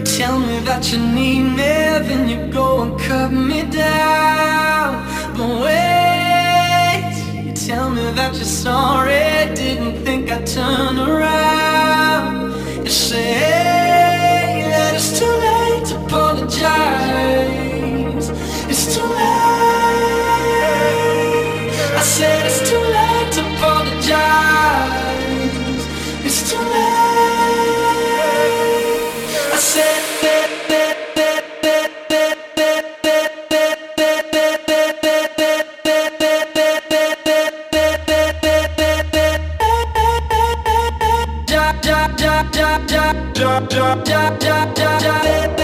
You tell me that you need me, then you go and cut me down. But wait, you tell me that you're sorry, didn't think I'd turn around. You say that it's too late to apologize. Jump, jump, jump, jump. ja,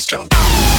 Strong.